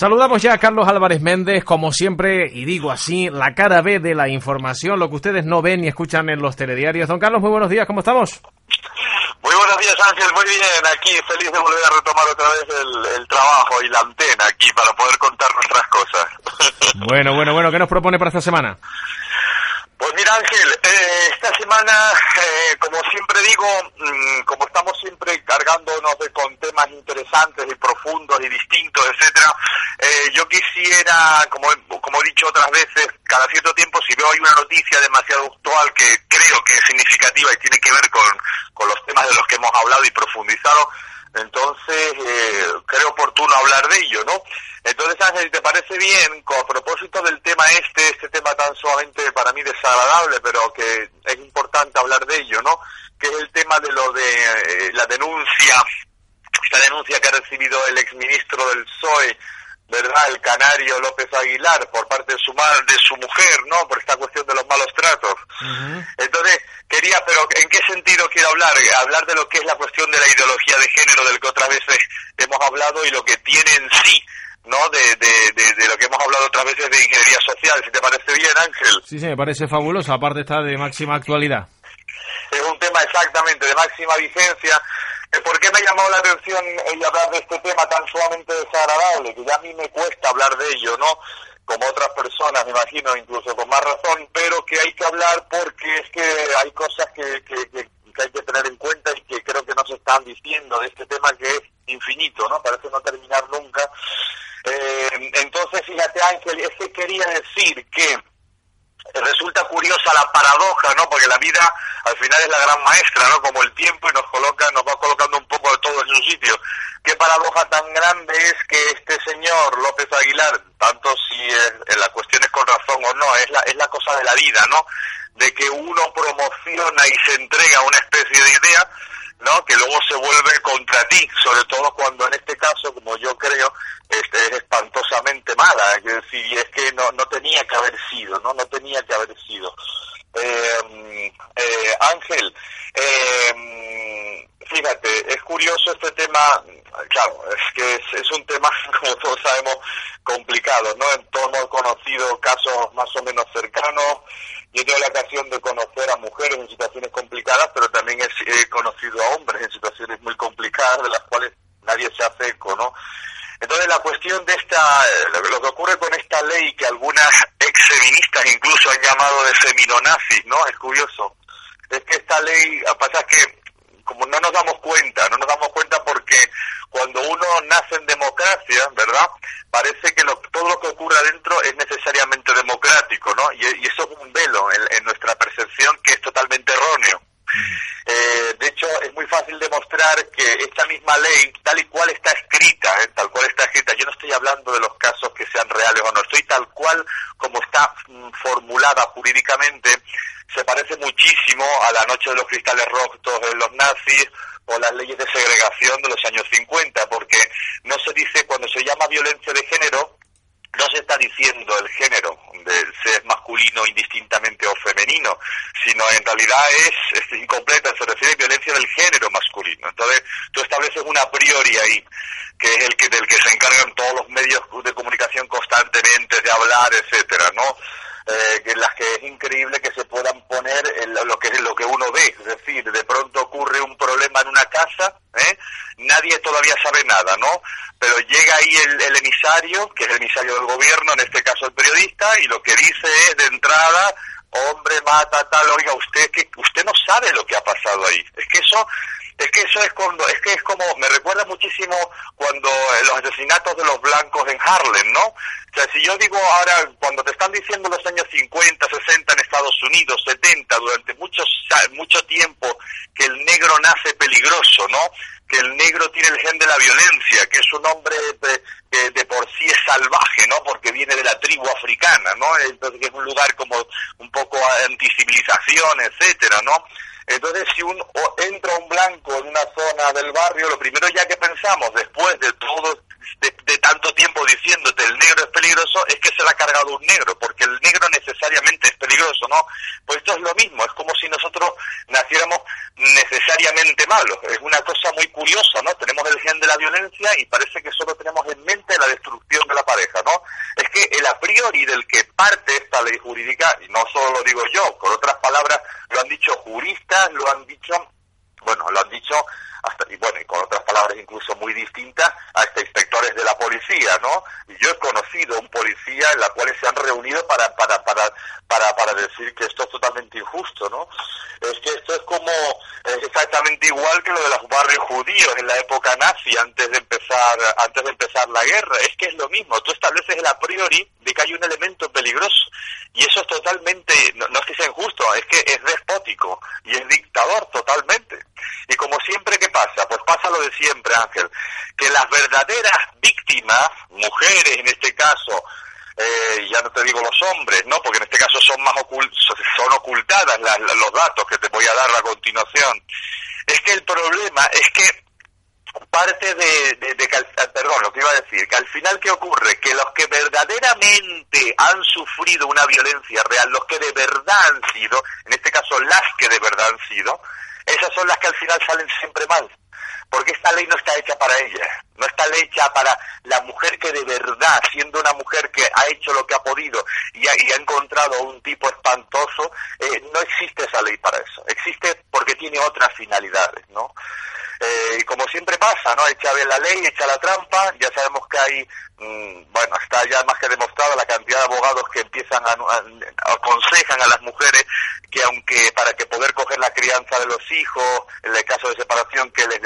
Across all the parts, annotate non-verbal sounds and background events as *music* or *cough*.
Saludamos ya a Carlos Álvarez Méndez, como siempre, y digo así, la cara B de la información, lo que ustedes no ven ni escuchan en los telediarios. Don Carlos, muy buenos días, ¿cómo estamos? Muy buenos días Ángel, muy bien, aquí feliz de volver a retomar otra vez el, trabajo y la antena aquí para poder contar nuestras cosas. *laughs* Bueno, bueno, bueno, ¿qué nos propone para esta semana? Pues mira Ángel, eh, esta semana, eh, como siempre digo, mm, como estamos siempre cargándonos de, con temas interesantes y profundos y distintos, etcétera, eh, yo quisiera, como, como he dicho otras veces, cada cierto tiempo si veo hay una noticia demasiado actual que creo que es significativa y tiene que ver con, con los temas de los que hemos hablado y profundizado, entonces, eh, creo oportuno hablar de ello, ¿no? Entonces, Ángel, si te parece bien, con propósito del tema este, este tema tan sumamente para mí desagradable, pero que es importante hablar de ello, ¿no? Que es el tema de lo de eh, la denuncia, esta denuncia que ha recibido el exministro del PSOE ¿verdad? El canario López Aguilar por parte de su madre, de su mujer, ¿no? Por esta cuestión de los malos tratos. Entonces, quería, pero ¿en qué sentido quiero hablar? Hablar de lo que es la cuestión de la ideología de género del que otras veces hemos hablado y lo que tiene en sí, ¿no? De, de, de, lo que hemos hablado otras veces de ingeniería social, si te parece bien, Ángel. Sí, sí, me parece fabuloso, aparte está de máxima actualidad. Es un tema exactamente de máxima vigencia ¿Por qué me ha llamado la atención el hablar de este tema tan sumamente desagradable? Que ya a mí me cuesta hablar de ello, ¿no? Como otras personas, me imagino, incluso con más razón, pero que hay que hablar porque es que hay cosas que, que, que, hay que tener en cuenta y que creo que no se están diciendo de este tema que es infinito, ¿no? Parece no terminar nunca. Eh, entonces, fíjate, Ángel, es que quería decir que resulta curiosa la paradoja, ¿no? Porque la vida al final es la gran maestra, ¿no? Como el tiempo y nos coloca, nos va colocando un poco de todo en su sitio. Qué paradoja tan grande es que este señor López Aguilar, tanto si es, la cuestión es con razón o no, es la, es la cosa de la vida, ¿no? De que uno promociona y se entrega una especie de idea, ¿no? Que luego se vuelve contra ti, sobre todo cuando en este caso, como yo creo, este, es espantosamente mala, es decir, es que no, no tenía que haber sido, ¿no? No tenía que haber sido. Eh, eh, Ángel, eh, fíjate, es curioso este tema, claro, es que es, un tema, *laughs* como todos sabemos, complicado, ¿no? En torno he conocido casos más o menos cercanos, yo tengo la ocasión de conocer a mujeres en situaciones complicadas, pero también he, conocido a hombres en situaciones muy complicadas, de las cuales nadie se hace eco, ¿no? Entonces la cuestión de esta, lo que ocurre con esta ley que algunas ex feministas incluso han llamado de feminonazis, ¿no? Es curioso. Es que esta ley, pasa que como no nos damos cuenta, no nos damos cuenta porque cuando uno nace en democracia, ¿verdad? Parece que todo lo que ocurre adentro es necesariamente democrático, ¿no? Y, eso es un velo en nuestra percepción que es totalmente erróneo. Eh, de hecho, es muy fácil demostrar que esta misma ley, tal y cual está escrita, eh, tal cual está escrita, yo no estoy hablando de los casos que sean reales o no, estoy tal cual como está mm, formulada jurídicamente, se parece muchísimo a la noche de los cristales rotos de los nazis o las leyes de segregación de los años 50, porque no se dice, cuando se llama violencia de género, no se está diciendo el género de ser masculino indistintamente o femenino, sino en realidad es, es incompleta, se refiere a violencia del género masculino. Entonces, tú estableces una priori ahí, que es el que del que se encargan todos los medios de comunicación constantemente de hablar, etcétera, ¿no? Eh, las que es increíble que se puedan poner lo que lo que uno ve, es decir, de pronto ocurre un problema en una casa, ¿eh? nadie todavía sabe nada, ¿no? Pero llega ahí el, el, emisario, que es el emisario del gobierno, en este caso el periodista, y lo que dice es de entrada, hombre, mata, tal, oiga, usted que usted no sabe lo que ha pasado ahí. Es que eso es que eso es cuando, es que es como, me recuerda muchísimo cuando eh, los asesinatos de los blancos en Harlem, ¿no? O sea, si yo digo ahora, cuando te están diciendo los años 50, 60 en Estados Unidos, 70, durante muchos, mucho tiempo, que el negro nace peligroso, ¿no? Que el negro tiene el gen de la violencia, que es un hombre de, de por sí es salvaje, ¿no? Porque viene de la tribu africana, ¿no? Entonces que es un lugar como un poco anticivilización, etcétera, ¿no? Entonces, si un, entra un blanco en una zona del barrio, lo primero ya que pensamos, después de todo, de, tanto tiempo diciéndote el negro es peligroso, es que se le ha cargado un negro, porque el negro necesariamente es peligroso, ¿no? Pues esto es lo mismo, es como si nosotros naciéramos necesariamente malos. Es una cosa muy curiosa, ¿no? Tenemos el gen de la violencia y parece que solo tenemos en mente la destrucción de la pareja, ¿no? Es que el a priori del que parte esta ley jurídica, y no solo lo digo yo, con otras palabras, lo han dicho juristas, lo han dicho, bueno, lo han dicho hasta, y bueno, y con otras palabras incluso muy distintas, hasta inspectores de la policía, ¿no? Y yo he conocido un policía en la cual se han reunido para, para, para, para, para decir que esto es totalmente injusto, ¿no? Es que esto es como, es exactamente igual que lo de los barrios judíos en la época nazi, antes de empezar, antes de empezar la guerra, es que es lo mismo, tú estableces el a priori de que hay un elemento peligroso, y eso es totalmente, no, no es que sea injusto, es que es despótico, y es dictador totalmente. Y como siempre, ¿qué pasa? Pues pasa lo de siempre, Ángel, que las verdaderas víctimas, mujeres en este caso, eh, ya no te digo los hombres, ¿no? Porque en este caso son más ocult son ocultadas los datos que te voy a dar a continuación. Es que el problema es que parte de, de, de, perdón, lo que iba a decir, que al final qué ocurre, que los que verdaderamente han sufrido una violencia real, los que de verdad han sido, en este caso las que de verdad han sido, esas son las que al final salen siempre mal. Porque esta ley no está hecha para ella, no está hecha para la mujer que de verdad, siendo una mujer que ha hecho lo que ha podido y ha, encontrado un tipo espantoso, eh, no existe esa ley para eso. Existe porque tiene otras finalidades, ¿no? Eh, y como siempre pasa, ¿no? Echa bien la ley, echa la trampa, ya sabemos que hay, mmm, bueno, está ya más que demostrada la cantidad de abogados que empiezan a, a, aconsejan a las mujeres que aunque para que poder coger la crianza de los hijos, en el caso de separación, que les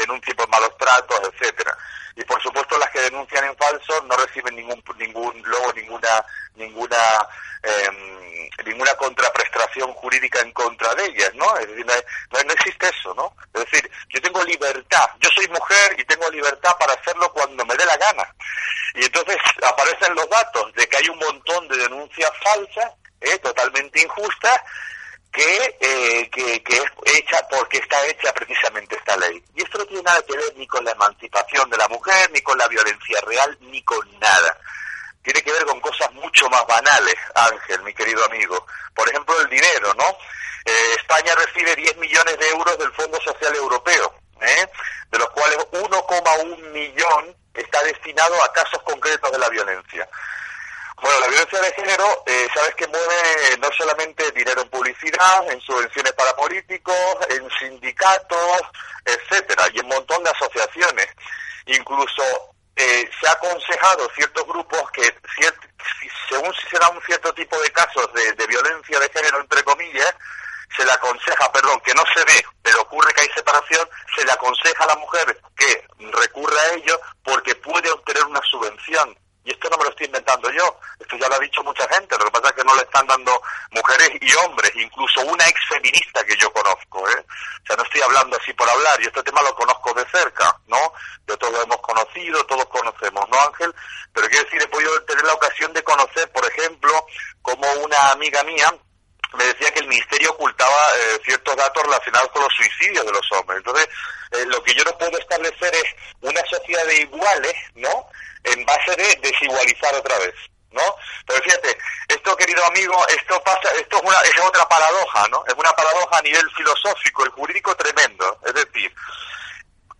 malos tratos, etcétera. Y por supuesto las que denuncian en falso no reciben ningún, ningún, luego ninguna, ninguna, eh, ninguna contraprestación jurídica en contra de ellas, ¿no? Es decir, no, no, existe eso, ¿no? Es decir, yo tengo libertad, yo soy mujer y tengo libertad para hacerlo cuando me dé la gana. Y entonces aparecen los datos de que hay un montón de denuncias falsas, ¿eh? totalmente injustas, que, eh, que, que, es hecha porque está hecha precisamente esta ley. Y esto no tiene nada que ver ni con la emancipación de la mujer, ni con la violencia real, ni con nada. Tiene que ver con cosas mucho más banales, Ángel, mi querido amigo. Por ejemplo, el dinero, ¿no? Eh, España recibe 10 millones de euros del Fondo Social Europeo, ¿eh? de los cuales 1,1 millón está destinado a casos concretos de la violencia. Bueno, la violencia de género, eh, sabes que mueve no solamente dinero en publicidad, en subvenciones para políticos, en sindicatos, etcétera, y en un montón de asociaciones. Incluso eh, se ha aconsejado ciertos grupos que, ciert, según se da un cierto tipo de casos de, de violencia de género, entre comillas, se le aconseja, perdón, que no se ve, pero ocurre que hay separación, se le aconseja a la mujer que recurra a ello porque puede obtener una subvención y esto no me lo estoy inventando yo, esto ya lo ha dicho mucha gente, lo que pasa es que no le están dando mujeres y hombres, incluso una ex feminista que yo conozco, ¿eh? O sea, no estoy hablando así por hablar, y este tema lo conozco de cerca, ¿no? De todos lo hemos conocido, todos conocemos, ¿no, Ángel? Pero quiero decir, he podido tener la ocasión de conocer, por ejemplo, como una amiga mía, me decía que el ministerio ocultaba eh, ciertos datos relacionados con los suicidios de los hombres. Entonces, eh, lo que yo no puedo establecer es una sociedad de iguales, ¿no? En base de desigualizar otra vez, ¿no? Pero fíjate, esto, querido amigo, esto pasa, esto es una, es otra paradoja, ¿no? Es una paradoja a nivel filosófico y jurídico tremendo. Es decir,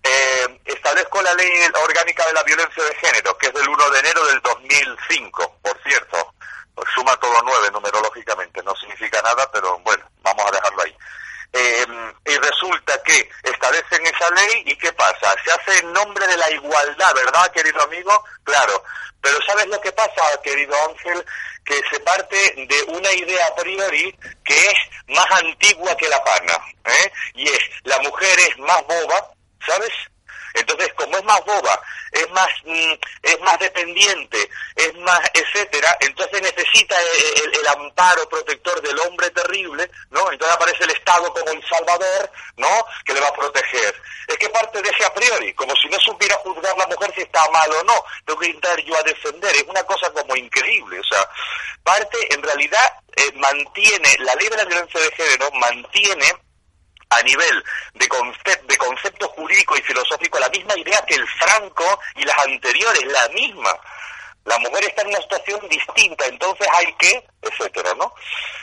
eh, establezco la ley orgánica de la violencia de género, que es del 1 de enero del 2005, por cierto pues suma todo nueve numerológicamente, no significa nada, pero bueno, vamos a dejarlo ahí. Eh, y resulta que establecen esa ley y ¿qué pasa? Se hace en nombre de la igualdad, ¿verdad, querido amigo? Claro, pero ¿sabes lo que pasa, querido Ángel? Que se parte de una idea a priori que es más antigua que la pana, ¿eh? Y es, la mujer es más boba, ¿sabes? Entonces, como es más boba, es más, mm, es más dependiente, es más, etcétera, entonces necesita el, el, el, amparo protector del hombre terrible, ¿no? Entonces aparece el Estado como el salvador, ¿no? Que le va a proteger. Es que parte de ese a priori, como si no supiera juzgar la mujer si está mal o no, tengo que intentar yo a defender, es una cosa como increíble, o sea, parte en realidad eh, mantiene, la ley de la violencia de género mantiene a nivel de, concept, de concepto y filosófico la misma idea que el Franco y las anteriores, la misma. La mujer está en una situación distinta, entonces hay que, etcétera, ¿no?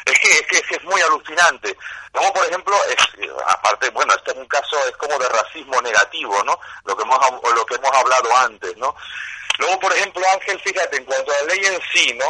Es que es, que, es muy alucinante. Como por ejemplo, es, aparte, bueno, este es un caso, es como de racismo negativo, ¿no? Lo que hemos, lo que hemos hablado antes, ¿no? Luego, por ejemplo, Ángel, fíjate, en cuanto a la ley en sí, ¿no?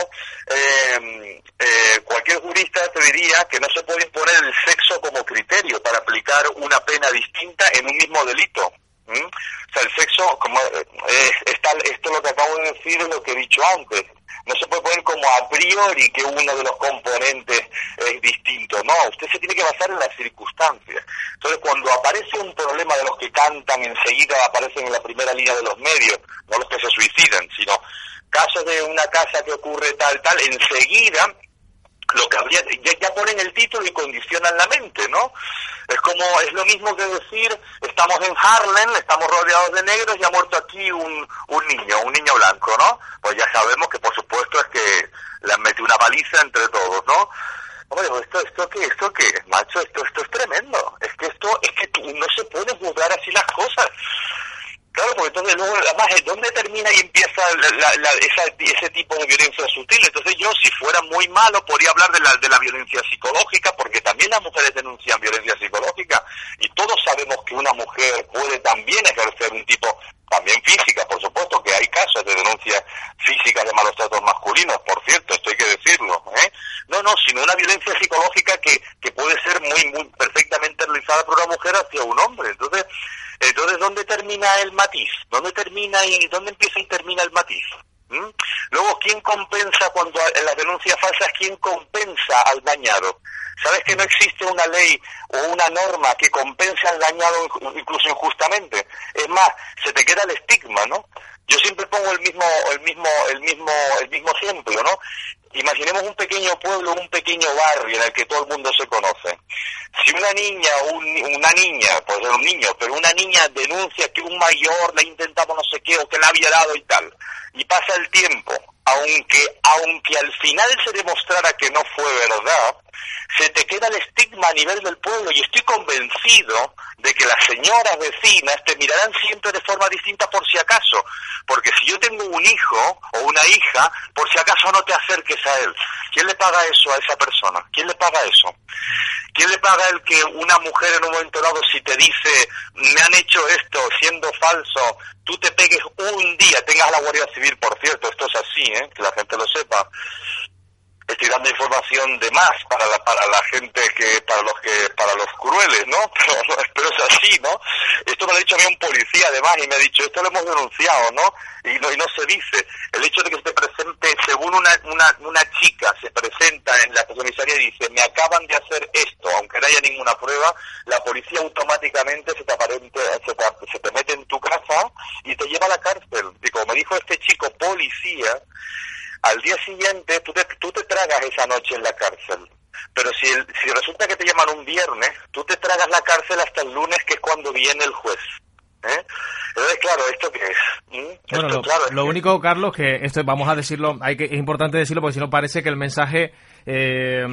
Eh, eh, cualquier jurista te diría que no se puede imponer el sexo como criterio para aplicar una pena distinta en un mismo delito. O sea, el sexo, como eh, está, esto lo que acabo de decir es lo que he dicho antes. No se puede poner como a priori que uno de los componentes es distinto. No, usted se tiene que basar en las circunstancias. Entonces, cuando aparece un problema de los que cantan, enseguida aparecen en la primera línea de los medios, no los que se suicidan, sino casos de una casa que ocurre tal, tal, enseguida lo que habría, ya, ponen el título y condicionan la mente, ¿no? Es como, es lo mismo que decir, estamos en Harlem, estamos rodeados de negros y ha muerto aquí un, un niño, un niño blanco, ¿no? Pues ya sabemos que por supuesto es que le han metido una baliza entre todos, ¿no? Hombre, esto, esto qué, esto qué, macho, esto, esto es tremendo. Es que esto, es que no se puede juzgar así las cosas. Luego, además, ¿dónde termina y empieza ese tipo de violencia sutil? Entonces yo, si fuera muy malo, podría hablar de la, de la violencia psicológica, porque también las mujeres denuncian violencia psicológica, y todos sabemos que una mujer puede también ejercer un tipo, también física, por supuesto, que hay casos de denuncia física de malos tratos masculinos, por cierto, esto hay que decirlo, ¿eh? No, no, sino una violencia psicológica que, que puede ser muy, muy perfectamente realizada por una mujer hacia un hombre. Entonces, entonces, ¿dónde termina el matiz? ¿Dónde termina y dónde empieza y termina el matiz? ¿Mm? Luego, ¿quién compensa cuando en las denuncias falsas, quién compensa al dañado? ¿Sabes que no existe una ley o una norma que compense al dañado incluso injustamente? Es más, se te queda el estigma, ¿no? Yo siempre pongo el mismo, el mismo, el mismo, el mismo ejemplo, ¿no? Imaginemos un pequeño pueblo, un pequeño barrio en el que todo el mundo se conoce. Si una niña, un, una niña, puede ser un niño, pero una niña denuncia que un mayor le ha intentado no sé qué o que la había dado y tal, y pasa el tiempo, aunque, aunque al final se demostrara que no fue verdad, se te queda el estigma a nivel del pueblo y estoy convencido de que las señoras vecinas te mirarán siempre de forma distinta por si acaso, porque si yo tengo un hijo o una hija, por si acaso no te acerques a él. ¿Quién le paga eso a esa persona? ¿Quién le paga eso? ¿Quién le paga el que una mujer en un momento dado si te dice me han hecho esto siendo falso, tú te pegues un día, tengas la Guardia Civil, por cierto, esto es así, que la gente lo sepa, estoy dando información de más para la, para la gente que para los que para los crueles no *laughs* pero, pero, es así no esto me lo ha dicho a mí un policía además y me ha dicho esto lo hemos denunciado no y no y no se dice. El hecho de que se presente según una una, una chica se presenta en la comisaría y dice me acaban de hacer esto aunque no haya ninguna prueba la policía automáticamente se te aparente se te, se te mete en tu casa y te lleva a la cárcel. Y como me dijo este chico policía al día siguiente tú te, tú te tragas esa noche en la cárcel. Pero si, si resulta que te llaman un viernes, tú te tragas la cárcel hasta el lunes, que es cuando viene el juez. ¿Eh? Entonces, claro, ¿esto qué es? ¿Mm? Bueno, esto, lo, claro, es lo que... único, Carlos, que esto vamos a decirlo, hay que, es importante decirlo porque si no parece que el mensaje eh,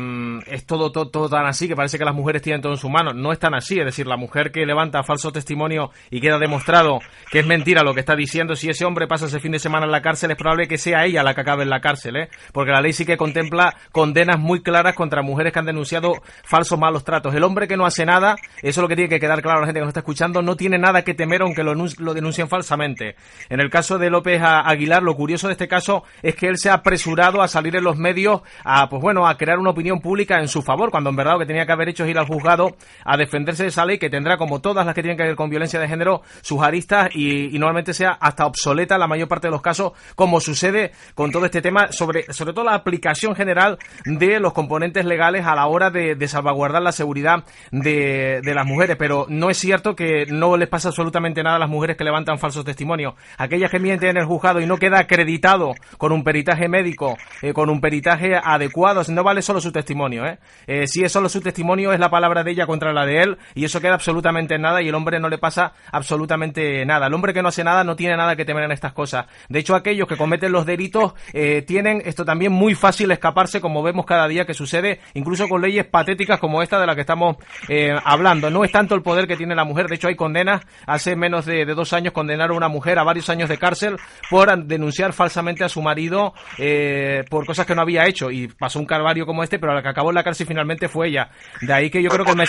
es todo, todo, todo tan así, que parece que las mujeres tienen todo en sus manos. No es tan así, es decir, la mujer que levanta falso testimonio y queda demostrado que es mentira lo que está diciendo, si ese hombre pasa ese fin de semana en la cárcel, es probable que sea ella la que acabe en la cárcel, ¿eh? porque la ley sí que contempla condenas muy claras contra mujeres que han denunciado falsos malos tratos. El hombre que no hace nada, eso es lo que tiene que quedar claro a la gente que nos está escuchando, no tiene nada que temer aunque lo, lo denuncien falsamente. En el caso de López Aguilar, lo curioso de este caso es que él se ha apresurado a salir en los medios a, pues bueno, a crear una opinión pública en su favor, cuando en verdad lo que tenía que haber hecho es ir al juzgado a defenderse de esa ley que tendrá, como todas las que tienen que ver con violencia de género, sus aristas y, normalmente sea hasta obsoleta la mayor parte de los casos, como sucede con todo este tema, sobre, sobre todo la aplicación general de los componentes legales a la hora de, de salvaguardar la seguridad de, de, las mujeres. Pero no es cierto que no les pasa absolutamente nada las mujeres que levantan falsos testimonios. Aquellas que mienten en el juzgado y no queda acreditado con un peritaje médico, eh, con un peritaje adecuado, no vale solo su testimonio. ¿eh? Eh, si es solo su testimonio, es la palabra de ella contra la de él y eso queda absolutamente en nada y el hombre no le pasa absolutamente nada. El hombre que no hace nada no tiene nada que temer en estas cosas. De hecho, aquellos que cometen los delitos eh, tienen esto también muy fácil escaparse, como vemos cada día que sucede, incluso con leyes patéticas como esta de la que estamos hablando. No es tanto el poder que tiene la mujer, de hecho hay condenas hace menos de, dos años, condenaron a una mujer a varios años de cárcel por denunciar falsamente a su marido eh, por cosas que no había hecho. Y pasó un calvario como este, pero la que acabó en la cárcel finalmente fue ella. De ahí que yo creo que el,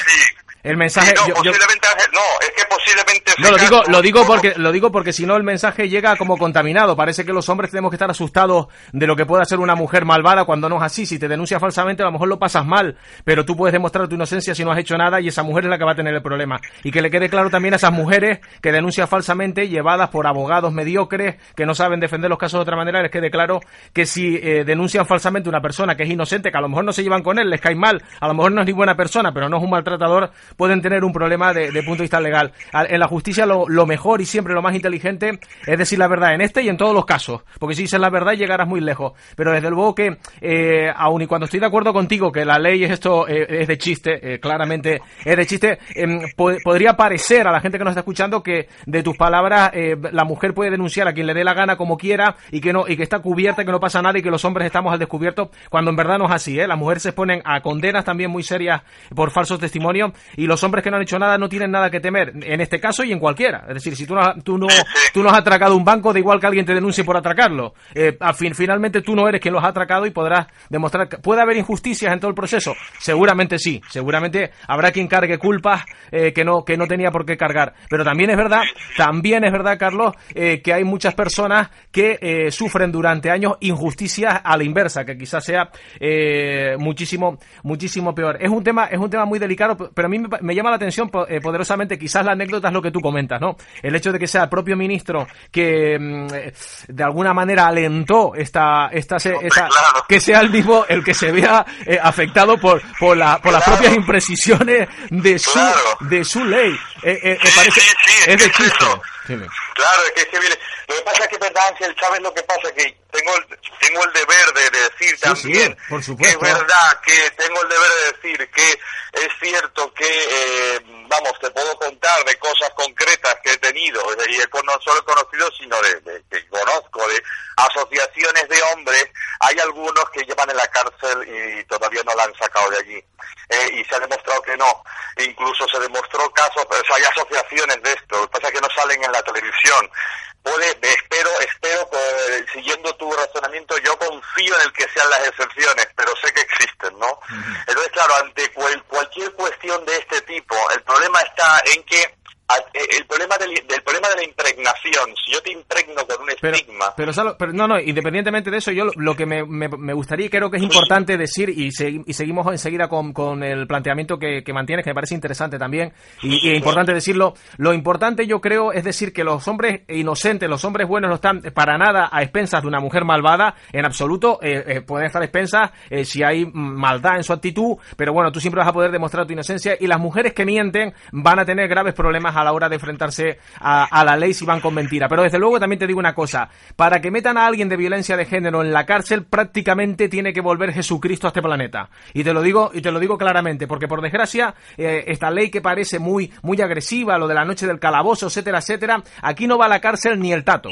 el mensaje... no, posiblemente, no, es que posiblemente... No, lo digo, lo digo porque, lo digo porque si no el mensaje llega como contaminado. Parece que los hombres tenemos que estar asustados de lo que pueda ser una mujer malvada cuando no es así. Si te denuncia falsamente, a lo mejor lo pasas mal, pero tú puedes demostrar tu inocencia si no has hecho nada y esa mujer es la que va a tener el problema. Y que le quede claro también a esas mujeres que denuncian falsamente, llevadas por abogados mediocres que no saben defender los casos de otra manera, les quede claro que si eh, denuncian falsamente una persona que es inocente, que a lo mejor no se llevan con él, les cae mal, a lo mejor no es ni buena persona, pero no es un maltratador, pueden tener un problema de, punto de vista legal. En la justicia lo, mejor y siempre lo más inteligente es decir la verdad en este y en todos los casos, porque si dices la verdad llegarás muy lejos. Pero desde luego que, eh, aun y cuando estoy de acuerdo contigo que la ley es esto, eh, es de chiste, eh, claramente es de chiste, em, podría parecer a la gente que nos está escuchando que de tus palabras la mujer puede denunciar a quien le dé la gana como quiera y que no y que está cubierta, que no pasa nada y que los hombres estamos al descubierto, cuando en verdad no es así. Las mujeres se exponen a condenas también muy serias por falsos testimonios y los hombres que no han hecho nada no tienen nada que temer, en este caso y en cualquiera. Es decir, si tú no, tú no, tú no has atracado un banco, da igual que alguien te denuncie por atracarlo. Eh, fin, finalmente tú no eres quien los ha atracado y podrás demostrar que puede haber injusticias en todo el proceso. Seguramente sí, seguramente habrá quien cargue culpas eh, que no que no tenía por qué cargar. Pero también es verdad, también es verdad, Carlos, eh, que hay muchas personas que sufren durante años injusticias a la inversa, que quizás sea muchísimo muchísimo peor. Es un tema es un tema muy delicado, pero a mí me llama la atención eh, poderosamente, quizás la anécdota es lo que tú comentas, ¿no? El hecho de que sea el propio ministro que mm, eh, de alguna manera alentó esta, esta, que sea el mismo el que se vea eh, afectado por, por, la, por las propias imprecisiones de su, de su ley. parece, es, de chiste. Claro, es que, viene. Lo que pasa es que, verdad, Ángel, ¿sabes lo que pasa? Que tengo el, tengo el deber de, decir también por supuesto. que es verdad que tengo el deber de decir que es cierto que, eh, vamos, te puedo contar de cosas concretas que he tenido, y no solo he conocido, sino de, que conozco, de asociaciones de hombres, hay algunos que llevan en la cárcel y todavía no la han sacado de allí. Eh, y se ha demostrado que no. Incluso se demostró casos, hay asociaciones de esto, lo que pasa es que no salen en la televisión puede, espero, espero, siguiendo tu razonamiento, yo confío en el que sean las excepciones, pero sé que existen, ¿no? Entonces, claro, ante cualquier cuestión de este tipo, el problema está en que eh, el problema del, problema de la impregnación, si yo te impregno con un estigma... Pero, pero, no, no, independientemente de eso, yo lo, que me, me, gustaría y creo que es importante decir, y, y seguimos enseguida con, con el planteamiento que, que, mantienes, que me parece interesante también, y, es importante decirlo, lo importante yo creo es decir que los hombres inocentes, los hombres buenos no están para nada a expensas de una mujer malvada, en absoluto, eh, eh, pueden estar a expensas si hay maldad en su actitud, pero bueno, tú siempre vas a poder demostrar tu inocencia, y las mujeres que mienten van a tener graves problemas a la hora de enfrentarse a, la ley si van con mentira. Pero desde luego también te digo una cosa, para que metan a alguien de violencia de género en la cárcel prácticamente tiene que volver Jesucristo a este planeta. Y te lo digo, y te lo digo claramente, porque por desgracia, eh, esta ley que parece muy, muy agresiva, lo de la noche del calabozo, etcétera, etcétera, aquí no va a la cárcel ni el tato.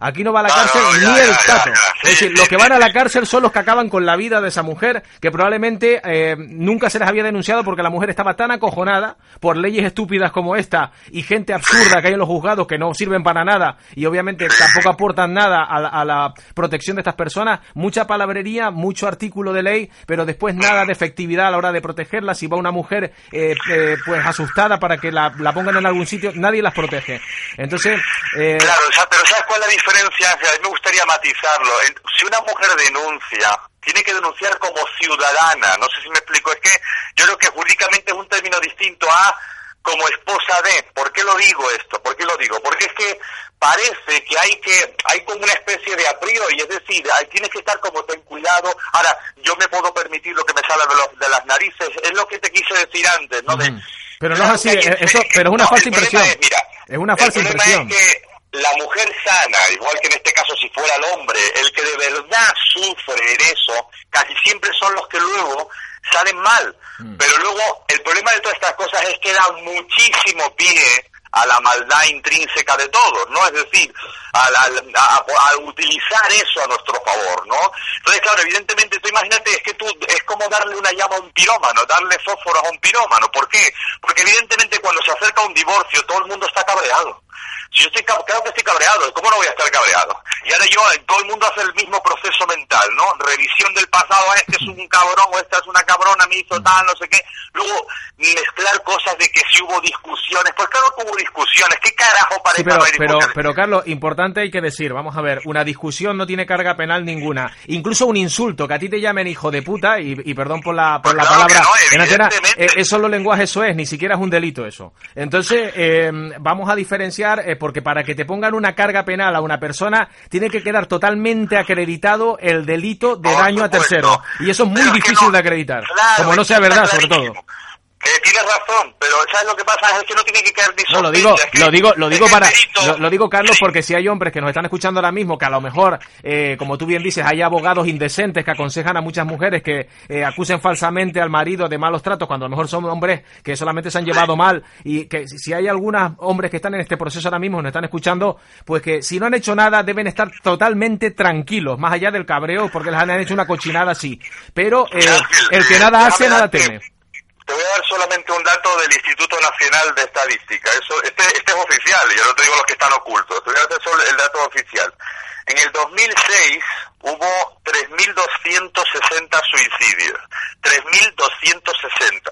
Aquí no va a la cárcel ni el tato. es decir, los que van a la cárcel son los que acaban con la vida de esa mujer, que probablemente eh, nunca se les había denunciado porque la mujer estaba tan acojonada por leyes estúpidas como esta y gente absurda que hay en los juzgados que no sirven para nada y obviamente tampoco aportan nada a la, protección de estas personas. Mucha palabrería, mucho artículo de ley, pero después nada de efectividad a la hora de protegerla. Si va una mujer eh, eh, pues asustada para que la, pongan en algún sitio, nadie las protege. Entonces... claro, pero ¿sabes cuál es la diferencia? A mí me gustaría matizarlo. Si una mujer denuncia, tiene que denunciar como ciudadana. No sé si me explico. Es que yo creo que jurídicamente es un término distinto a como esposa de. ¿Por qué lo digo esto? ¿Por qué lo digo? Porque es que parece que hay que hay como una especie de a priori, es decir, tienes que estar como ten cuidado. Ahora, yo me puedo permitir lo que me sale de, de las narices, es lo que te quise decir antes, ¿no? pero no es así, eso, pero es una falsa impresión. Es, mira, es una falsa impresión. Es que la mujer sana, igual que en este caso si fuera el hombre, el que de verdad sufre en eso, casi siempre son los que luego salen mal. Mm. Pero luego el problema de todas estas cosas es que da muchísimo pie a la maldad intrínseca de todos, ¿no? Es decir, a, utilizar eso a nuestro favor, ¿no? Entonces, claro, evidentemente, tú imagínate, es que tú, es como darle una llama a un pirómano, darle fósforos a un pirómano. ¿Por qué? Porque evidentemente cuando se acerca un divorcio, todo el mundo está cabreado Si yo estoy, claro que estoy cabreado, ¿cómo no voy a estar cabreado? Y ahora yo, todo el mundo hace el mismo proceso mental, ¿no? Revisión del pasado, ah, este es un cabrón o esta es una cabrona, me hizo tal, no sé qué. Luego, mezclar cosas de que si hubo discusiones, pues claro que hubo discusiones, ¿qué carajo parece pero, pero, pero, Carlos, importante hay que decir, vamos a ver, una discusión no tiene carga penal ninguna. Incluso un insulto, que a ti te llamen hijo de puta, y, perdón por la, por la palabra, eh, eso los lenguajes eso es, ni siquiera es un delito eso. Entonces, eh, vamos a diferenciar, eh, porque para que te pongan una carga penal a una persona, tiene que quedar totalmente acreditado el delito de daño a tercero. Y eso es muy difícil de acreditar. como no sea verdad, sobre todo. Que tienes razón, pero ¿sabes lo que pasa? Es que no tiene que caer No, lo digo, lo digo, lo digo para, lo, digo Carlos, porque si hay hombres que nos están escuchando ahora mismo, que a lo mejor, eh, como tú bien dices, hay abogados indecentes que aconsejan a muchas mujeres que eh, acusen falsamente al marido de malos tratos, cuando a lo mejor son hombres que solamente se han llevado mal, y que si hay algunos hombres que están en este proceso ahora mismo, nos están escuchando, pues que si no han hecho nada, deben estar totalmente tranquilos, más allá del cabreo, porque les han hecho una cochinada así. Pero eh, el que nada hace, nada teme. Te voy a dar solamente un dato del Instituto Nacional de Estadística. Eso, este, este es oficial, yo no te digo los que están ocultos. Te voy a dar solo el dato oficial. En el 2006 hubo 3.260 suicidios. 3.260.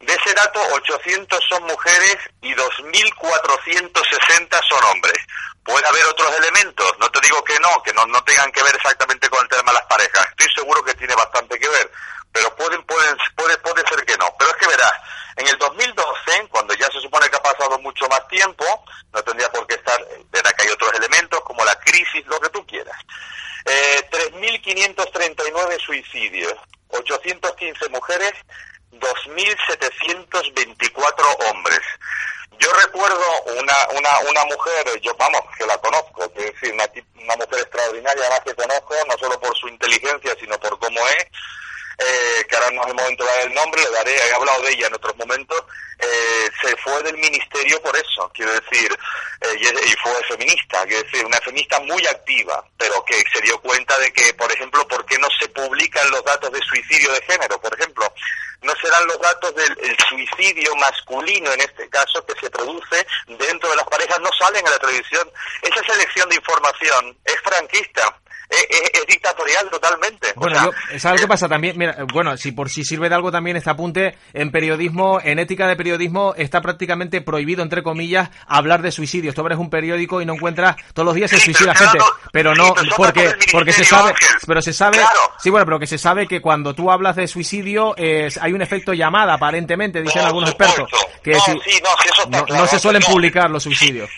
De ese dato, 800 son mujeres y 2.460 son hombres. Puede haber otros elementos, no te digo que no, que no, no tengan que ver exactamente con el tema de las parejas. Estoy seguro que tiene bastante que ver pero pueden, pueden, puede, puede ser que no. Pero es que verás, en el 2012, cuando ya se supone que ha pasado mucho más tiempo, no tendría por qué estar, verá que hay otros elementos como la crisis, lo que tú quieras. Eh, 3.539 suicidios, 815 mujeres, 2.724 hombres. Yo recuerdo una, una, una mujer, yo vamos, que la conozco, es decir, una, una mujer extraordinaria, además que conozco, no solo por su inteligencia, sino por cómo es, eh, que ahora no es el momento de dar el nombre, le daré, he hablado de ella en otros momentos, eh, se fue del ministerio por eso, quiero decir, eh, y, fue feminista, quiero decir, una feminista muy activa, pero que se dio cuenta de que, por ejemplo, ¿por qué no se publican los datos de suicidio de género? Por ejemplo, no serán los datos del suicidio masculino, en este caso, que se produce dentro de las parejas, no salen a la televisión. Esa selección de información es franquista es, dictatorial totalmente. Bueno, ¿sabes qué pasa también? Mira, bueno, si por si sirve de algo también este apunte, en periodismo, en ética de periodismo, está prácticamente prohibido, entre comillas, hablar de suicidios. Tú abres un periódico y no encuentras, todos los días se suicida gente, pero no, porque, porque se sabe, pero se sabe, sí, bueno, pero que se sabe que cuando tú hablas de suicidio, hay un efecto llamada, aparentemente, dicen algunos expertos, que no, se suelen publicar los suicidios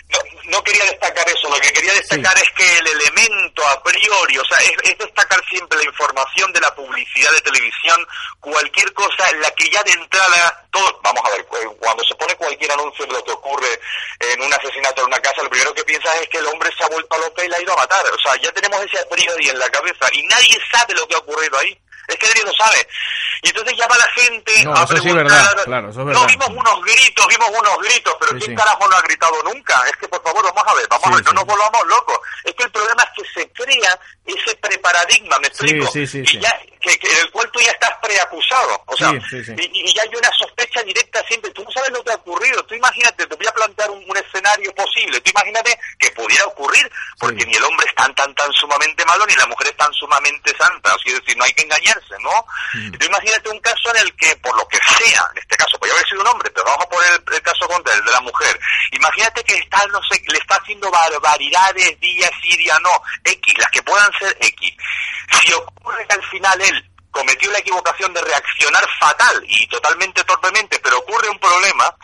no quería destacar eso, lo que quería destacar es que el elemento a priori, o sea, es, destacar siempre la información de la publicidad de televisión, cualquier cosa en la que ya de entrada, todo, vamos a ver, cuando se pone cualquier anuncio de lo que ocurre en un asesinato en una casa, lo primero que piensas es que el hombre se ha vuelto a loca y la ha ido a matar, o sea, ya tenemos ese a priori en la cabeza y nadie sabe lo que ha ocurrido ahí. Es que nadie lo sabe. Y entonces llama a la gente no, a eso preguntar. Sí verdad, claro, eso es verdad. No, vimos unos gritos, vimos unos gritos, pero ¿quién carajo no ha gritado nunca? Es que por favor, vamos a ver, vamos a ver, no nos volvamos locos. Es que el problema es que se crea ese preparadigma, ¿me explico? Y ya, que, en el cual tú ya estás preacusado. O sea, y, ya hay una sospecha directa siempre. Tú no sabes lo que ha ocurrido. Tú imagínate, te voy a plantear un, escenario posible. Tú imagínate que pudiera ocurrir, porque ni el hombre es tan, tan, tan sumamente malo, ni la mujer es tan sumamente santa. Es decir, no hay que ¿no? Tú imagínate un caso en el que, por lo que sea, en este caso podría haber sido un hombre, pero vamos a poner el, caso contra el de la mujer. Imagínate que está, no sé, le está haciendo barbaridades día sí, día no, X, las que puedan ser X. Si ocurre que al final él cometió la equivocación de reaccionar fatal y totalmente torpemente, pero ocurre un problema,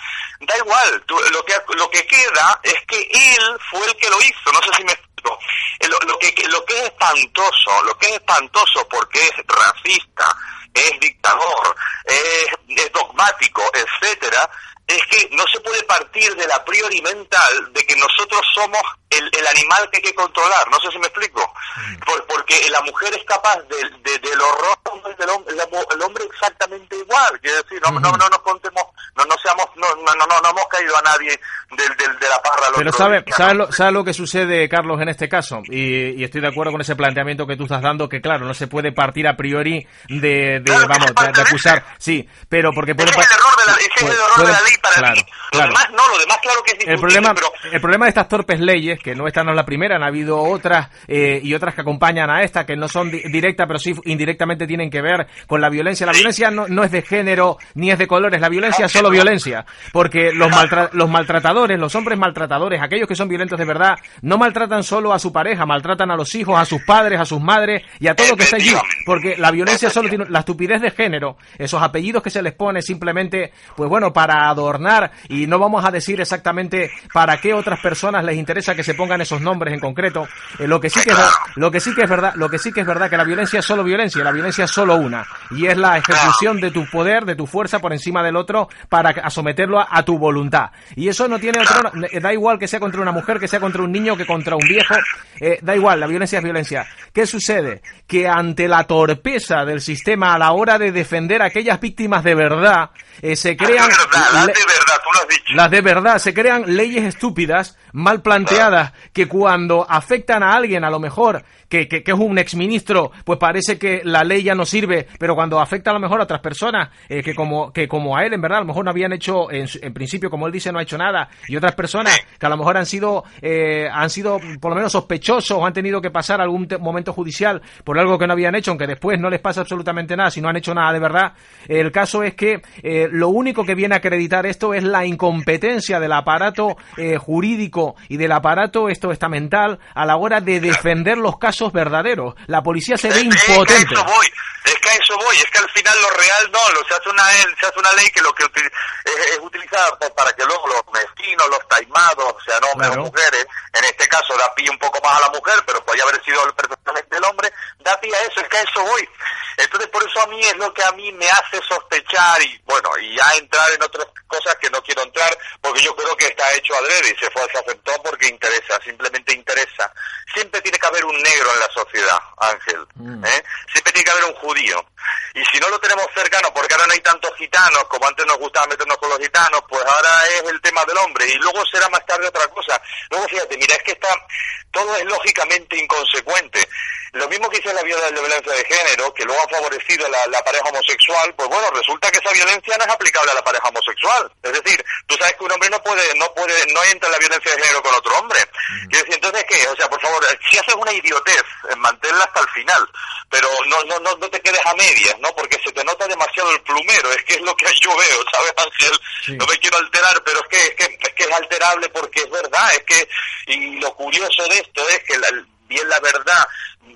da igual, lo, que, lo que queda es que él fue el que lo hizo, no sé si me explico. Eh, lo, que, lo que es espantoso, lo que es espantoso porque es racista, es dictador, es, es dogmático, etcétera, es que no se puede partir de la priori mental de que nosotros somos el, el animal que hay que controlar. No sé si me explico. Porque la mujer es capaz del horror hombre es el hombre, el hombre exactamente igual, quiero decir, no, no, no nos contemos, no, no seamos, no, no, no, no hemos caído a nadie del, del, de la parra. Pero sabe, sabe, lo, sabe lo que sucede, Carlos, en este caso, y, y, estoy de acuerdo con ese planteamiento que tú estás dando, que claro, no se puede partir a priori de, de claro, vamos, de, de, acusar, sí, pero porque puede... Es el error de la, ese puede, es el error puede, de la ley para claro, mí. Lo claro. demás no, lo demás claro que es el problema, pero... el problema de estas torpes leyes, que no esta no es la primera, han habido otras eh, y otras que acompañan a esta, que no son di directas, pero sí indirectamente tienen que ver con la violencia. La violencia no, no es de género ni es de colores, la violencia es solo violencia, porque los, maltra los maltratadores, los hombres maltratadores, aquellos que son violentos de verdad, no maltratan solo a su pareja, maltratan a los hijos, a sus padres, a sus madres y a todo lo que está allí, porque la violencia solo tiene la estupidez de género, esos apellidos que se les pone simplemente, pues bueno, para adornar y no vamos a decir exactamente para qué otras personas les interesa que se pongan esos nombres en concreto. Eh, lo que sí que es, lo que sí que es verdad, lo que sí que es verdad que la violencia es solo violencia, la violencia es solo una y es la ejecución de tu poder, de tu fuerza por encima del otro para someterlo a, a tu voluntad. Y eso no tiene otro, da igual que sea contra una mujer, que sea contra un niño, que contra un viejo, eh, da igual, la violencia es violencia. ¿Qué sucede? Que ante la torpeza del sistema a la hora de defender a aquellas víctimas de verdad, eh, se crean... De verdad, las de verdad, tú lo has dicho. Las de verdad, se crean leyes estúpidas, mal planteadas, que cuando afectan a alguien, a lo mejor, que, que, es un exministro, pues parece que la ley ya no sirve, pero cuando afecta a lo mejor a otras personas, eh, que como que como a él, en verdad, a lo mejor no habían hecho, en, en principio, como él dice, no ha hecho nada, y otras personas que a lo mejor han sido, eh, han sido por lo menos sospechosos o han tenido que pasar algún momento judicial por algo que no habían hecho, aunque después no les pasa absolutamente nada si no han hecho nada de verdad. El caso es que eh, lo único que viene a acreditar esto es la incompetencia del aparato eh, jurídico y del aparato esto estamental a la hora de defender los casos verdaderos. La policía se ve impotente. Es que a eso voy, es que a eso voy, es que al final lo real no, lo, se, hace una, se hace una ley que lo que es, es utilizada para que luego los mezquinos, los taimados, sean hombres claro. o mujeres, en este caso da pie un poco más a la mujer, pero podría haber sido perfectamente el hombre, da pie a eso, es que a eso voy. Entonces por eso a mí es lo que a mí me hace sospechar y bueno, y ya entrar en otras cosas que no quiero entrar porque yo creo que está hecho adrede y se fue, se aceptó porque interesa, simplemente interesa. Siempre tiene que haber un negro en la sociedad, Ángel. Mm. ¿eh? Siempre tiene que haber un judío. Y si no lo tenemos cercano, porque ahora no hay tantos gitanos, como antes nos gustaba meternos con los gitanos, pues ahora es el tema del hombre. Y luego será más tarde otra cosa. Luego fíjate, mira, es que está, todo es lógicamente inconsecuente. Lo mismo que hizo la violencia de género, que luego ha favorecido la, la, pareja homosexual, pues bueno, resulta que esa violencia no es aplicable a la pareja homosexual. Es decir, tú sabes que un hombre no puede, no puede, no entra en la violencia de género con otro hombre. Mm. Decir, entonces, ¿qué? O sea, por favor, si haces una idiotez, manténla hasta el final, pero no, no, no, no te quedes a medias, ¿no? Porque se te nota demasiado el plumero, es que es lo que yo veo, *laughs* ¿sabes, Ángel? Sí. No me quiero alterar, pero es que, es que, es que es alterable porque es verdad, es que, y lo curioso de esto es que la, bien la verdad,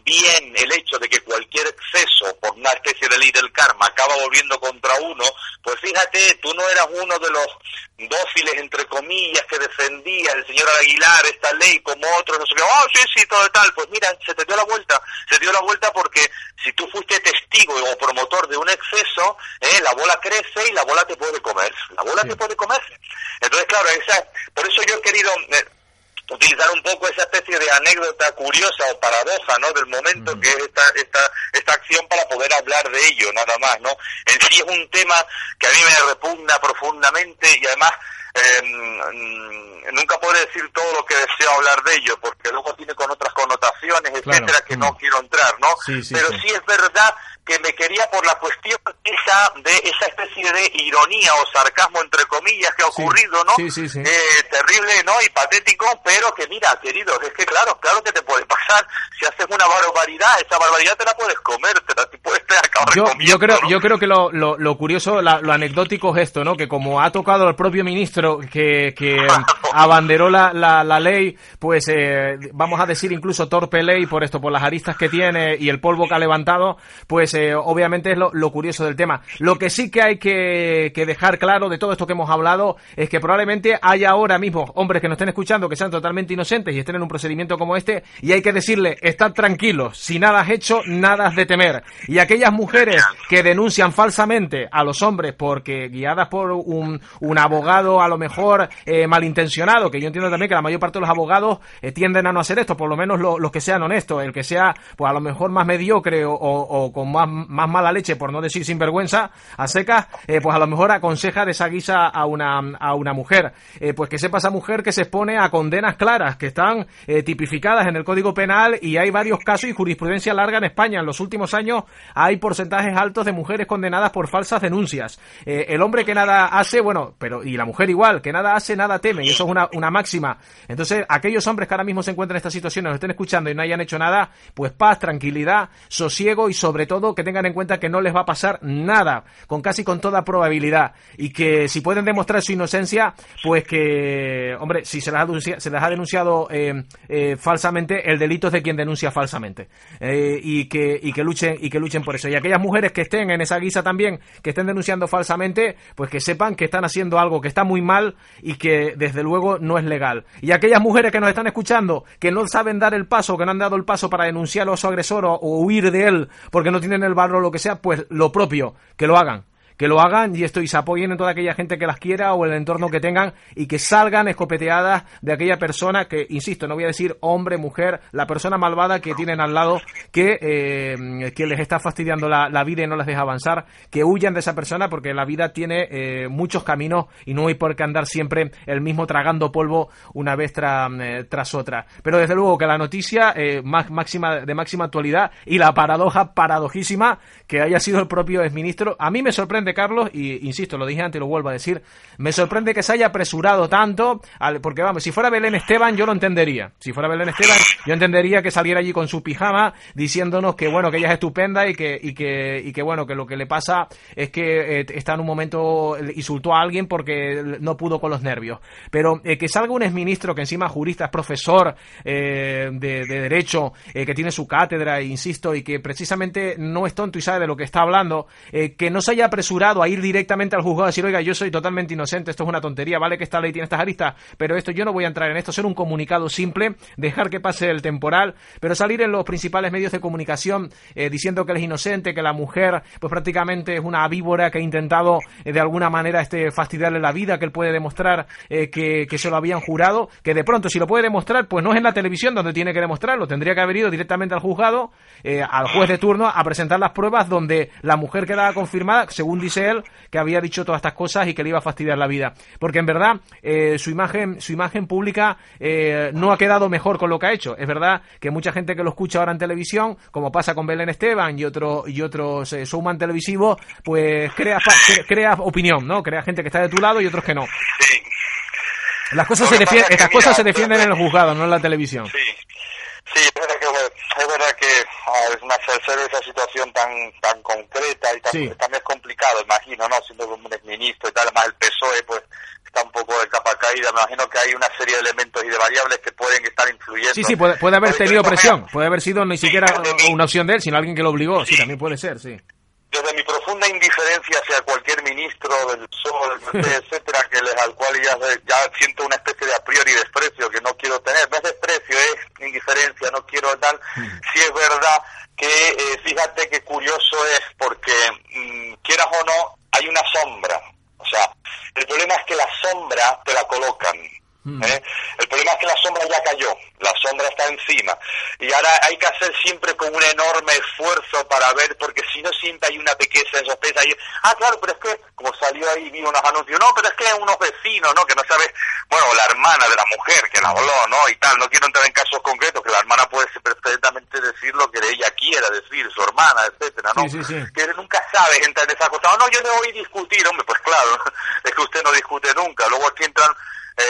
bien el hecho de que cualquier exceso por una especie de ley del karma acaba volviendo contra uno, pues fíjate, tú no eras uno de los dóciles, entre comillas, que defendía el señor Aguilar esta ley como otros, no sé qué, oh, sí, sí, todo tal, pues mira, se te dio la vuelta, se te dio la vuelta porque si tú fuiste testigo o promotor de un exceso, eh, la bola crece y la bola te puede comer, la bola sí. te puede comer. Entonces, claro, esa, por eso yo he querido... Eh, utilizar un poco esa especie de anécdota curiosa o paradoja, ¿no? Del momento mm. que es esta, esta, esta acción para poder hablar de ello, nada más, ¿no? En sí es un tema que a mí me repugna profundamente y además eh, nunca puedo decir todo lo que deseo hablar de ello, porque luego tiene con otras connotaciones, etcétera, claro. que mm. no quiero entrar, ¿no? Sí, sí, Pero sí. sí es verdad que me quería por la cuestión esa de esa especie de ironía o sarcasmo entre comillas que ha ocurrido, ¿no? Eh, terrible, ¿no? Y patético, pero que mira, queridos, es que claro, claro que te puede pasar. Si haces una barbaridad, esa barbaridad te la puedes comer, te la te puedes acabar yo, yo creo, ¿no? yo creo que lo, lo, lo curioso, la, lo anecdótico es esto, ¿no? Que como ha tocado el propio ministro que, que abanderó la, la, la ley, pues eh, vamos a decir incluso torpe ley por esto, por las aristas que tiene y el polvo que ha levantado, pues eh, obviamente es lo, lo, curioso del tema. Lo que sí que hay que, que, dejar claro de todo esto que hemos hablado es que probablemente haya ahora mismo hombres que nos estén escuchando que sean totalmente inocentes y estén en un procedimiento como este y hay que decirle, estad tranquilos, si nada has hecho, nada has de temer. Y aquellas mujeres que denuncian falsamente a los hombres porque guiadas por un, un abogado lo mejor eh, malintencionado, que yo entiendo también que la mayor parte de los abogados eh, tienden a no hacer esto, por lo menos los que sean honestos, el que sea pues a lo mejor más mediocre o, con más, más, mala leche, por no decir sinvergüenza, a secas, eh, pues a lo mejor aconseja de esa guisa a una, a una mujer. pues que sepa esa mujer que se expone a condenas claras, que están tipificadas en el Código Penal y hay varios casos y jurisprudencia larga en España. En los últimos años hay porcentajes altos de mujeres condenadas por falsas denuncias. el hombre que nada hace, bueno, pero y la mujer igual, que nada hace, nada teme, y eso es una, una máxima. Entonces, aquellos hombres que ahora mismo se encuentran en esta situación, nos estén escuchando y no hayan hecho nada, pues paz, tranquilidad, sosiego y sobre todo que tengan en cuenta que no les va a pasar nada, con casi con toda probabilidad, y que si pueden demostrar su inocencia, pues que, hombre, si se les ha, se les ha denunciado eh, eh, falsamente, el delito es de quien denuncia falsamente, eh, y que y que luchen y que luchen por eso. Y aquellas mujeres que estén en esa guisa también, que estén denunciando falsamente, pues que sepan que están haciendo algo que está muy mal y que desde luego no es legal. Y aquellas mujeres que nos están escuchando, que no saben dar el paso, que no han dado el paso para denunciar a su agresor o, huir de él porque no tienen el valor o lo que sea, pues lo propio, que lo hagan que lo hagan y esto y se apoyen en toda aquella gente que las quiera o el entorno que tengan y que salgan escopeteadas de aquella persona que, insisto, no voy a decir hombre, mujer, la persona malvada que tienen al lado que, eh, que les está fastidiando la, vida y no les deja avanzar, que huyan de esa persona porque la vida tiene eh, muchos caminos y no hay por qué andar siempre el mismo tragando polvo una vez eh, tras otra. Pero desde luego que la noticia máxima, de máxima actualidad y la paradoja paradojísima que haya sido el propio exministro, a mí me sorprende Carlos, y insisto, lo dije antes y lo vuelvo a decir, me sorprende que se haya apresurado tanto, porque vamos, si fuera Belén Esteban yo lo entendería. Si fuera Belén Esteban yo entendería que saliera allí con su pijama diciéndonos que bueno, que ella es estupenda y que, y que, y que bueno, que lo que le pasa es que eh, está en un momento, insultó a alguien porque no pudo con los nervios. Pero eh, que salga un exministro que encima jurista, es profesor eh, de, Derecho, que tiene su cátedra, insisto, y que precisamente no es tonto y sabe de lo que está hablando, que no se haya apresurado a ir directamente al juzgado a decir, oiga, yo soy totalmente inocente, esto es una tontería, vale que esta ley tiene estas aristas, pero esto yo no voy a entrar en esto, ser un comunicado simple, dejar que pase el temporal, pero salir en los principales medios de comunicación eh, diciendo que él es inocente, que la mujer pues prácticamente es una víbora que ha intentado eh, de alguna manera este fastidiarle la vida, que él puede demostrar eh, que, que, se lo habían jurado, que de pronto si lo puede demostrar, pues no es en la televisión donde tiene que demostrarlo, tendría que haber ido directamente al juzgado, al juez de turno, a presentar las pruebas donde la mujer quedaba confirmada, según dice él, que había dicho todas estas cosas y que le iba a fastidiar la vida. Porque en verdad eh, su imagen su imagen pública eh, no ha quedado mejor con lo que ha hecho. Es verdad que mucha gente que lo escucha ahora en televisión, como pasa con Belén Esteban y, otro, y otros eh, showman televisivos, pues crea, crea opinión, ¿no? Crea gente que está de tu lado y otros que no. Las cosas se defienden, estas cosas se defienden en el juzgado, no en la televisión. Sí. Sí, es verdad que, es verdad que es una, ser esa situación tan tan concreta y también es complicado, imagino, ¿no? Siendo como un exministro y tal, además el PSOE, pues está un poco de capa caída. Me imagino que hay una serie de elementos y de variables que pueden estar influyendo. Sí, sí, puede, puede haber tenido presión, puede haber sido ni siquiera una opción de él, sino alguien que lo obligó. Sí, también puede ser, sí desde mi profunda indiferencia hacia cualquier ministro del PSOE, del *laughs* etcétera, que les, al cual ya, ya siento una especie de a priori desprecio que no quiero tener. No es desprecio, es indiferencia, no quiero tal. Si es verdad que, eh, fíjate qué curioso es, porque mm, quieras o no, hay una sombra. O sea, el problema es que la sombra te la colocan Mm. ¿eh? El problema es que la sombra ya cayó, la sombra está encima. Y ahora hay que hacer siempre con un enorme esfuerzo para ver, porque si no siempre hay una pequeña sospecha. Y, ah, claro, pero es que, como salió ahí, vi unos anuncios, no, pero es que unos vecinos, ¿no? Que no sabes, bueno, la hermana de la mujer que la habló, ¿no? Y tal, no quiero entrar en casos concretos, que la hermana puede decir lo que ella quiera decir, su hermana, etcétera, ¿no? Que nunca sabes entrar en esa cosa. No, yo no voy a discutir, hombre, pues claro, *laughs* es que usted no discute nunca. Luego aquí entran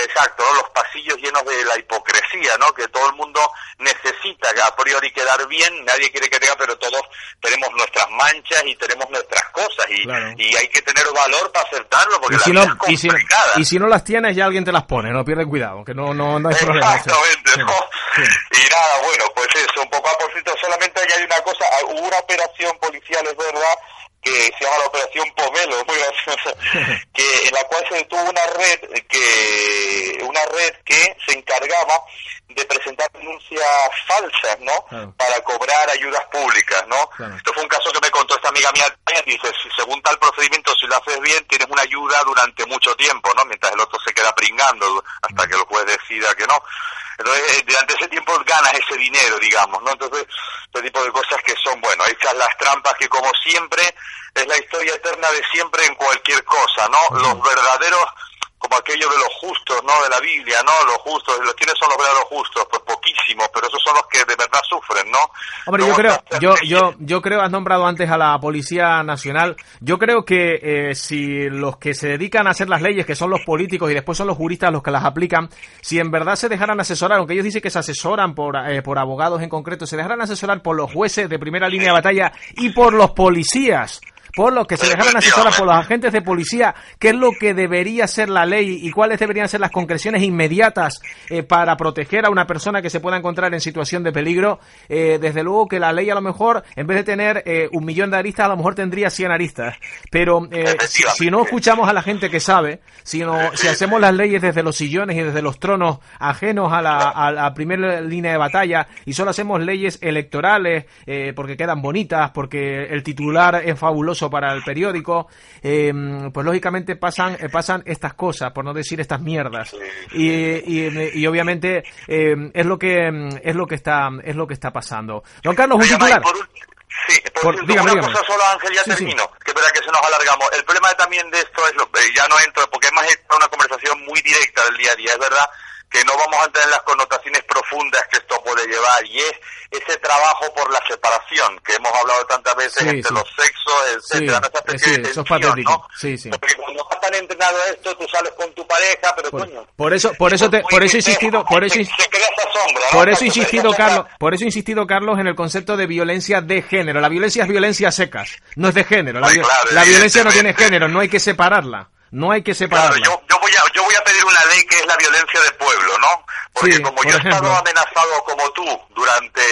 exacto, los pasillos llenos de la hipocresía, ¿no? Que todo el mundo necesita a priori quedar bien, nadie quiere que tenga, pero todos tenemos nuestras manchas y tenemos nuestras cosas y, y hay que tener valor para aceptarlo porque y si la no, y, si, y si no las tienes ya alguien te las pone, no pierden cuidado, que no, no, no hay problema. Exactamente, Y nada, bueno, pues eso, un poco a por solamente hay una cosa, hubo una operación policial, es verdad, que se llama la operación Pomelo, muy graciosa, *laughs* que en la cual se detuvo una red que una red que se encargaba de presentar denuncias falsas, ¿no? Para cobrar ayudas públicas, ¿no? Esto fue un caso que me contó esta amiga mía dice, si según tal procedimiento, si lo haces bien, tienes una ayuda durante mucho tiempo, ¿no? Mientras el otro se queda pringando hasta que el juez decida que no. Entonces, eh, durante ese tiempo ganas ese dinero, digamos, ¿no? Entonces, este tipo de cosas que son, bueno, hechas las trampas que como siempre es la historia eterna de siempre en cualquier cosa, ¿no? Los verdaderos como aquello de los justos, ¿no? De la Biblia, ¿no? Los justos, los quiénes son los verdaderos justos, pues poquísimos, pero esos son los que de verdad sufren, ¿no? Hombre, yo creo, yo, yo, yo creo, has nombrado antes a la Policía Nacional, yo creo que eh, si los que se dedican a hacer las leyes, que son los políticos y después son los juristas los que las aplican, si en verdad se dejaran asesorar, aunque ellos dicen que se asesoran por, eh, por abogados en concreto, se dejaran asesorar por los jueces de primera línea de batalla y por los policías, por lo que se dejaron asesorar por los agentes de policía qué es lo que debería ser la ley y cuáles deberían ser las concreciones inmediatas eh, para proteger a una persona que se pueda encontrar en situación de peligro. Eh, desde luego que la ley a lo mejor, en vez de tener eh, un millón de aristas, a lo mejor tendría 100 aristas. Pero si, no escuchamos a la gente que sabe, si, si hacemos las leyes desde los sillones y desde los tronos ajenos a la, a la primera línea de batalla y solo hacemos leyes electorales porque quedan bonitas, porque el titular es fabuloso, para el periódico, eh, pues lógicamente pasan eh, pasan estas cosas, por no decir estas mierdas. Y, obviamente eh, es lo que es lo que está es lo que está pasando. Don Carlos, un titular. Sí, por, una cosa solo, Ángel, ya termino, que es verdad que se nos alargamos. El problema también de esto es, lo, ya no entro, porque es más una conversación muy directa del día a día, es verdad que no vamos a entrar en las connotaciones profundas que esto puede llevar y es ese trabajo por la separación que hemos hablado tantas veces entre los sexos, etcétera, sí, eso es patético. Sí, sí. Porque cuando no están entrenado esto, tú sales con tu pareja, pero por, coño. Por eso, por eso, te, por eso he insistido, por eso, se, crea esa sombra, por eso he insistido, Carlos, por eso he insistido, Carlos, en el concepto de violencia de género. La violencia es violencia secas, no es de género. La, la violencia no tiene género, no hay que separarla. No hay que separarla. Claro, yo, yo, voy a, voy a pedir una ley que es la violencia de pueblo, ¿no? Porque como yo he estado amenazado como tú durante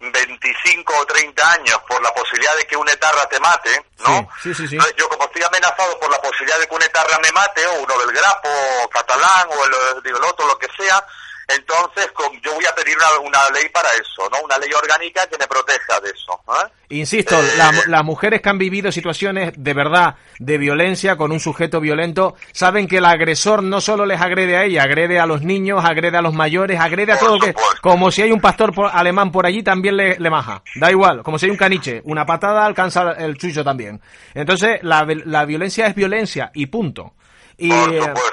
25 o 30 años por la posibilidad de que un etarra te mate, ¿no? Sí, sí, sí, Entonces, yo como estoy amenazado por la posibilidad de que un etarra me mate, o uno del grapo, catalán, o el, el otro, lo que sea, entonces, yo voy a pedir una, ley para eso, ¿no? Una ley orgánica que me proteja de eso. ¿eh? Insisto, eh, las mujeres que han vivido situaciones de verdad de violencia con un sujeto violento saben que el agresor no solo les agrede a ella, agrede a los niños, agrede a los mayores, agrede a todo que como si hay un pastor alemán por allí también le, le, maja. Da igual, como si hay un caniche, una patada alcanza el chucho también. Entonces, la, la violencia es violencia y punto. Y,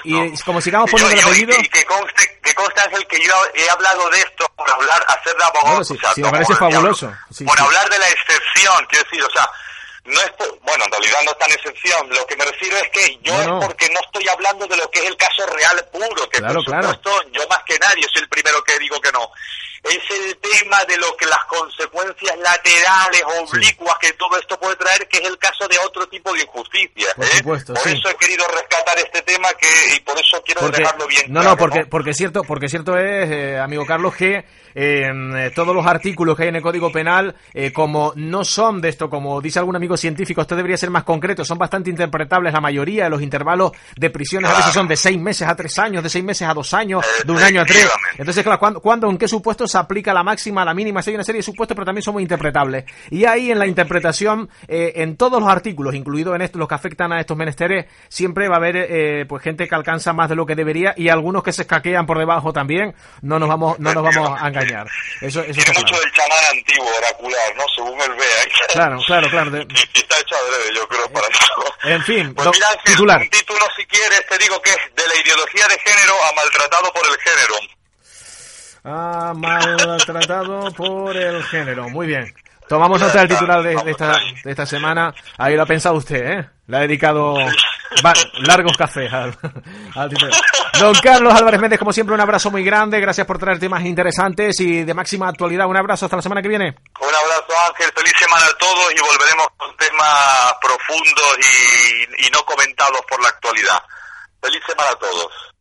y como sigamos poniendo el apellido. Y que conste, que conste, Ángel, que yo he hablado de esto por hablar, hacer de abogado. me parece fabuloso. por hablar de la excepción, quiero decir, o sea, no es bueno, en realidad no está en excepción. Lo que me refiero es que yo es porque no estoy hablando de lo que es el caso real puro, que claro, por supuesto yo más que nadie soy el primero que digo que no es el tema de lo que las consecuencias laterales, oblicuas que todo esto puede traer, que es el caso de otro tipo de injusticia. Por, ¿eh? supuesto, por eso he querido rescatar este tema que y por eso quiero dejarlo bien no, claro. No, porque, porque cierto, porque cierto es, eh, amigo Carlos, que eh, todos los artículos que hay en el Código Penal, eh, como no son de esto, como dice algún amigo científico, esto debería ser más concreto, son bastante interpretables la mayoría de los intervalos de prisiones, a veces son de seis meses a tres años, de seis meses a dos años, de un año a tres. Entonces, claro, ¿cuándo, ¿cuándo en qué supuestos aplica la máxima, la mínima, si hay una serie de supuestos, pero también son muy interpretables. Y ahí en la interpretación, eh, en todos los artículos, incluidos en estos, los que afectan a estos menesteres, siempre va a haber eh, pues gente que alcanza más de lo que debería y algunos que se escaquean por debajo también. No nos vamos, no nos vamos a engañar. Eso, eso Tiene mucho del chamán antiguo, oracular, ¿no? Según él vea. Claro, claro, claro. *laughs* Y está hecho adrede, yo creo, para eso. En fin, pues mira, titular. un título, si quieres, te digo que es de la ideología de género a maltratado por el género. Ah, maltratado por el género. Muy bien. Tomamos nota del titular de, esta, de esta semana. Ahí lo ha pensado usted, ¿eh? Le ha dedicado largos cafés al, *laughs* al. Don Carlos Álvarez Méndez, como siempre, un abrazo muy grande. Gracias por traer temas interesantes y de máxima actualidad. Un abrazo hasta la semana que viene. Un abrazo, Ángel. Feliz semana a todos y volveremos con temas profundos y, y no comentados por la actualidad. Feliz semana a todos.